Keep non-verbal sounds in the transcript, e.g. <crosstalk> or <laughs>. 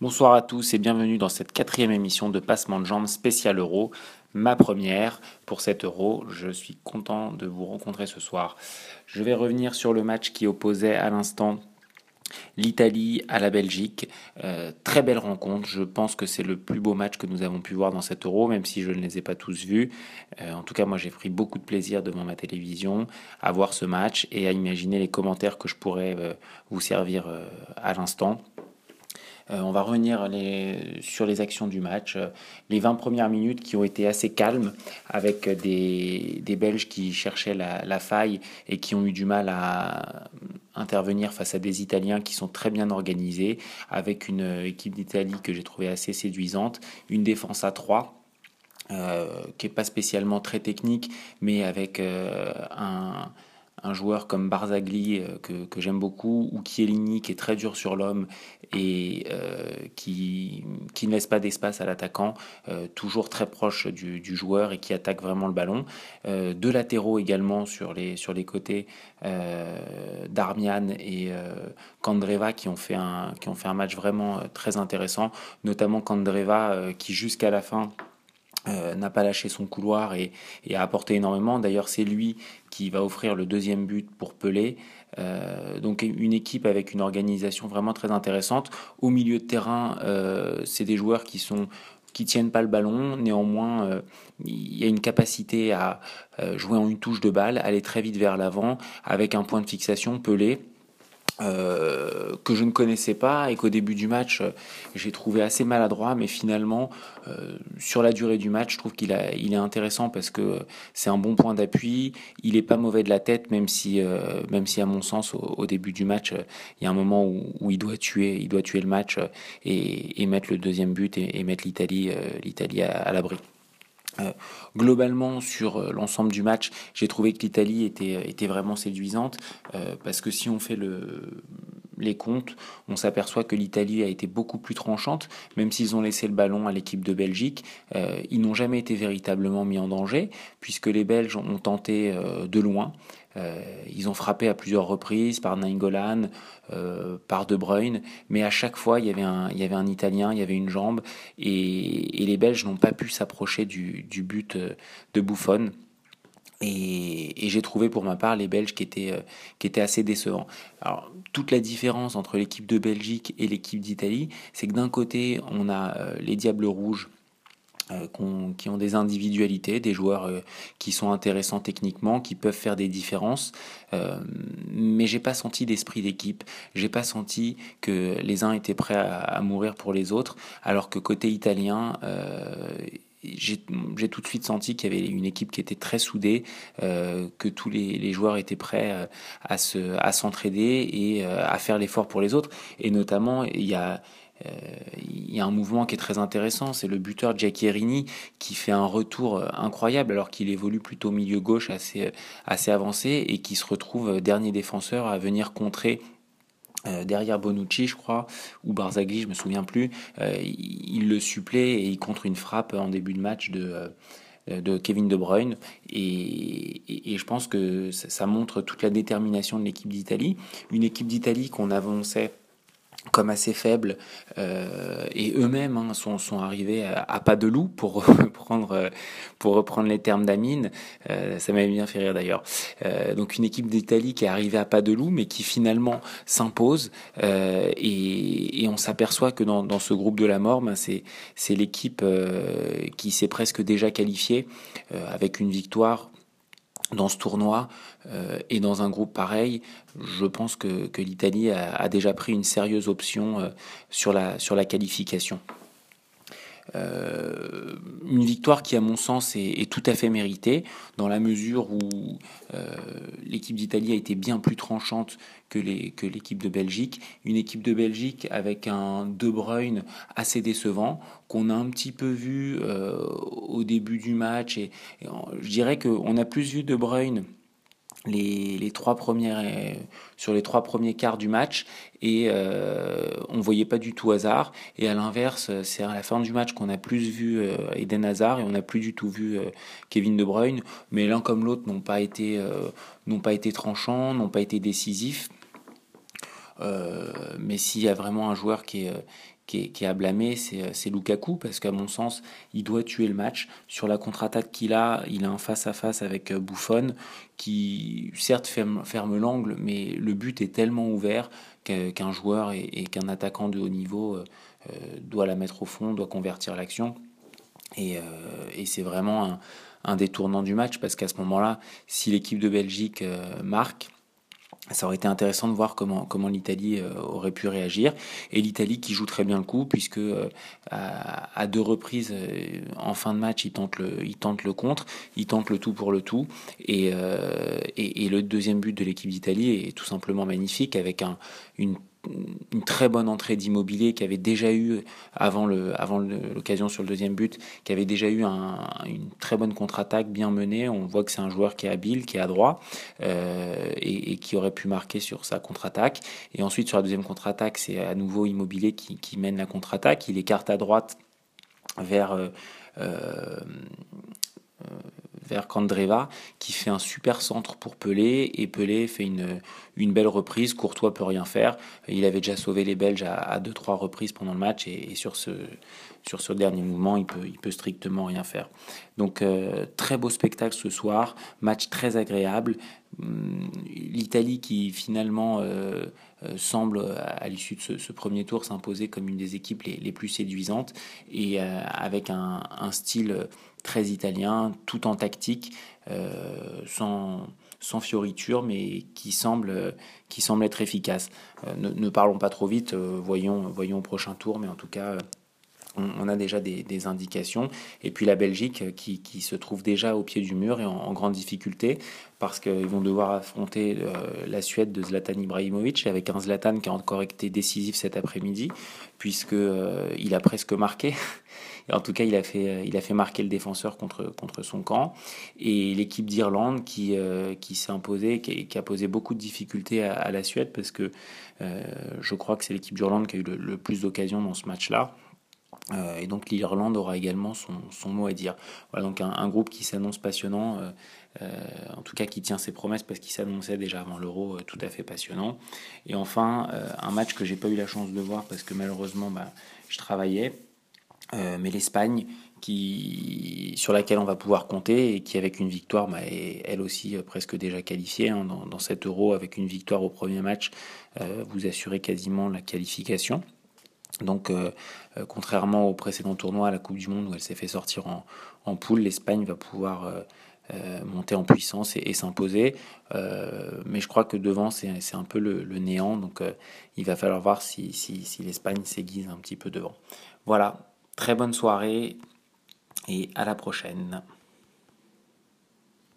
Bonsoir à tous et bienvenue dans cette quatrième émission de Passement de Jambes spécial Euro, ma première pour cet Euro. Je suis content de vous rencontrer ce soir. Je vais revenir sur le match qui opposait à l'instant l'Italie à la Belgique. Euh, très belle rencontre. Je pense que c'est le plus beau match que nous avons pu voir dans cet Euro, même si je ne les ai pas tous vus. Euh, en tout cas, moi, j'ai pris beaucoup de plaisir devant ma télévision à voir ce match et à imaginer les commentaires que je pourrais euh, vous servir à l'instant. Euh, on va revenir sur les actions du match. Euh, les 20 premières minutes qui ont été assez calmes avec des, Belges qui cherchaient la, faille et qui ont eu du mal à intervenir face à des Italiens qui sont très bien organisés, avec une équipe d'Italie que j'ai trouvée assez séduisante, une défense à 3. Euh, qui n'est pas spécialement très technique, mais avec un, un joueur comme Barzagli euh, que, j'aime beaucoup, ou Chiellini qui est très dur sur l'homme et euh, qui, qui, ne laisse pas d'espace à l'attaquant, euh, toujours très proche du, joueur et qui attaque vraiment le ballon. deux latéraux également sur les, sur les côtés, Darmian et Kandreva qui ont, fait un, qui ont fait un match vraiment très intéressant, notamment Kandreva qui jusqu'à la fin euh, n'a pas lâché son couloir et, a apporté énormément. D'ailleurs, c'est lui qui va offrir le deuxième but pour Pelé. Euh, donc une équipe avec une organisation vraiment très intéressante. Au milieu de terrain, euh, c'est des joueurs qui sont qui tiennent pas le ballon. Néanmoins, il y a une capacité à jouer en une touche de balle, aller très vite vers l'avant avec un point de fixation Pelé. Euh, que je ne connaissais pas et qu'au début du match euh, j'ai trouvé assez maladroit mais finalement euh, sur la durée du match je trouve qu'il il est intéressant parce que c'est un bon point d'appui. Il est pas mauvais de la tête même si même si à mon sens au, début du match il y a un moment où, il doit tuer il doit tuer le match et, mettre le deuxième but et, mettre l'Italie l'Italie à l'abri euh, globalement, sur euh, l'ensemble du match, j'ai trouvé que l'Italie était, était vraiment séduisante euh, parce que si on fait le, les comptes, on s'aperçoit que l'Italie a été beaucoup plus tranchante, même s'ils ont laissé le ballon à l'équipe de Belgique. ils n'ont jamais été véritablement mis en danger puisque les Belges ont tenté de loin. Euh, ils ont frappé à plusieurs reprises par Nainggolan, euh, par De Bruyne, mais à chaque fois il y avait un, il y avait un Italien, il y avait une jambe, et, les Belges n'ont pas pu s'approcher du, but euh, de Buffon. Et, j'ai trouvé pour ma part les Belges qui étaient, qui étaient assez décevants. Alors, toute la différence entre l'équipe de Belgique et l'équipe d'Italie, c'est que d'un côté, on a les Diables Rouges euh, qui ont des individualités, des joueurs euh, qui sont intéressants techniquement, qui peuvent faire des différences. Euh, mais j'ai pas senti d'esprit d'équipe. J'ai pas senti que les uns étaient prêts à, mourir pour les autres, alors que côté italien. j'ai tout de suite senti qu'il y avait une équipe qui était très soudée, que tous les, joueurs étaient prêts à se à s'entraider et à faire l'effort pour les autres. Et notamment, il y a euh, il y a un mouvement qui est très intéressant, c'est le buteur Giacchierini qui fait un retour euh, incroyable alors qu'il évolue plutôt milieu gauche assez, euh, assez avancé et qui se retrouve dernier défenseur à venir contrer derrière Bonucci, je crois, ou Barzagli, je me souviens plus. il, le supplée et il contre une frappe en début de match de, de Kevin De Bruyne. Et je pense que ça montre toute la détermination de l'équipe d'Italie. Une équipe d'Italie qu'on avançait comme assez faibles euh, et eux-mêmes hein, sont, sont, arrivés à, pas de loup pour <laughs> reprendre pour reprendre les termes d'Amine. Euh, ça m'avait bien fait rire d'ailleurs. Euh, donc une équipe d'Italie qui est arrivée à pas de loup mais qui finalement s'impose et, et, on s'aperçoit que dans, dans, ce groupe de la mort ben, c'est c'est l'équipe qui s'est presque déjà qualifiée avec une victoire dans ce tournoi euh, et dans un groupe pareil, je pense que, l'Italie a, a, déjà pris une sérieuse option euh, sur, la, sur la qualification. Euh, une victoire qui, à mon sens, est, tout à fait méritée, dans la mesure où euh, l'équipe d'Italie a été bien plus tranchante que l'équipe de Belgique. Une équipe de Belgique avec un De Bruyne assez décevant, qu'on a un petit peu vu euh, au début du match. Et, et je dirais qu'on a plus vu De Bruyne les, trois premières, euh, sur les trois premiers quarts du match et euh, on voyait pas du tout hasard. Et à l'inverse, c'est à la fin du match qu'on a plus vu euh, Eden Hazard et on n'a plus du tout vu euh, Kevin De Bruyne. Mais l'un comme l'autre n'ont pas été n'ont pas été tranchants, n'ont pas été décisifs. mais s'il y a vraiment un joueur qui est, qui est, à blâmer, c'est Lukaku, parce qu'à mon sens, il doit tuer le match. Sur la contre-attaque qu'il a, il a un face-à-face avec Buffon, qui certes ferme, l'angle, mais le but est tellement ouvert qu'un joueur et, qu'un attaquant de haut niveau doit la mettre au fond, doit convertir l'action. Et, c'est vraiment un, un, détournant du match, parce qu'à ce moment-là, si l'équipe de Belgique marque, ça aurait été intéressant de voir comment, comment l'Italie euh, aurait pu réagir. Et l'Italie qui joue très bien le coup, puisque euh, à, deux reprises euh, en fin de match, il tente le, il tente le contre, il tente le tout pour le tout. Et, et, et le deuxième but de l'équipe d'Italie est tout simplement magnifique, avec un, une une très bonne entrée d'immobilier qui avait déjà eu, avant l'occasion avant sur le deuxième but, qui avait déjà eu une très bonne contre-attaque bien menée. On voit que c'est un joueur qui est habile, qui est adroit euh, et, qui aurait pu marquer sur sa contre-attaque. Et ensuite, sur la deuxième contre-attaque, c'est à nouveau immobilier qui, mène la contre-attaque. Il écarte à droite vers. Euh, euh, vers Kandreva qui fait un super centre pour Pelé et Pelé fait une, une belle reprise. Courtois peut rien faire. Il avait déjà sauvé les Belges à, deux trois reprises pendant le match et, sur ce sur ce dernier mouvement, il peut il peut strictement rien faire. Donc euh, très beau spectacle ce soir, match très agréable. Hum, L'Italie qui finalement euh, euh, semble à l'issue de ce, premier tour s'imposer comme une des équipes les, plus séduisantes et avec un, style très italien, tout en tactique, euh, sans, sans fioriture, mais qui semble, qui semble être efficace. Euh, ne, parlons pas trop vite, euh, voyons, voyons au prochain tour, mais en tout cas, on, a déjà des, indications. Et puis la Belgique qui, qui, se trouve déjà au pied du mur et en, grande difficulté parce qu'ils vont devoir affronter la Suède de Zlatan Ibrahimovic avec un Zlatan qui a encore été décisif cet après-midi puisqu'il a presque marqué en tout cas, il a fait, il a fait marquer le défenseur contre, contre son camp. Et l'équipe d'Irlande qui, euh, qui s'est imposée, qui, a posé beaucoup de difficultés à, la Suède, parce que euh, je crois que c'est l'équipe d'Irlande qui a eu le, plus d'occasions dans ce match-là. Euh, et donc l'Irlande aura également son, son, mot à dire. Voilà donc un, groupe qui s'annonce passionnant, en tout cas qui tient ses promesses parce qu'il s'annonçait déjà avant l'Euro tout à fait passionnant. Et enfin un match que j'ai pas eu la chance de voir parce que malheureusement bah, je travaillais, euh, mais l'Espagne, qui, sur laquelle on va pouvoir compter et qui, avec une victoire, bah, est elle aussi euh, presque déjà qualifiée hein, dans, cet euro, avec une victoire au premier match, euh, vous assurez quasiment la qualification. Donc, contrairement au précédent tournoi à la Coupe du Monde où elle s'est fait sortir en, en poule, l'Espagne va pouvoir monter en puissance et, s'imposer. mais je crois que devant, c'est un peu le, néant. Donc, il va falloir voir si, si, si l'Espagne s'aiguise un petit peu devant. Voilà, Très bonne soirée et à la prochaine.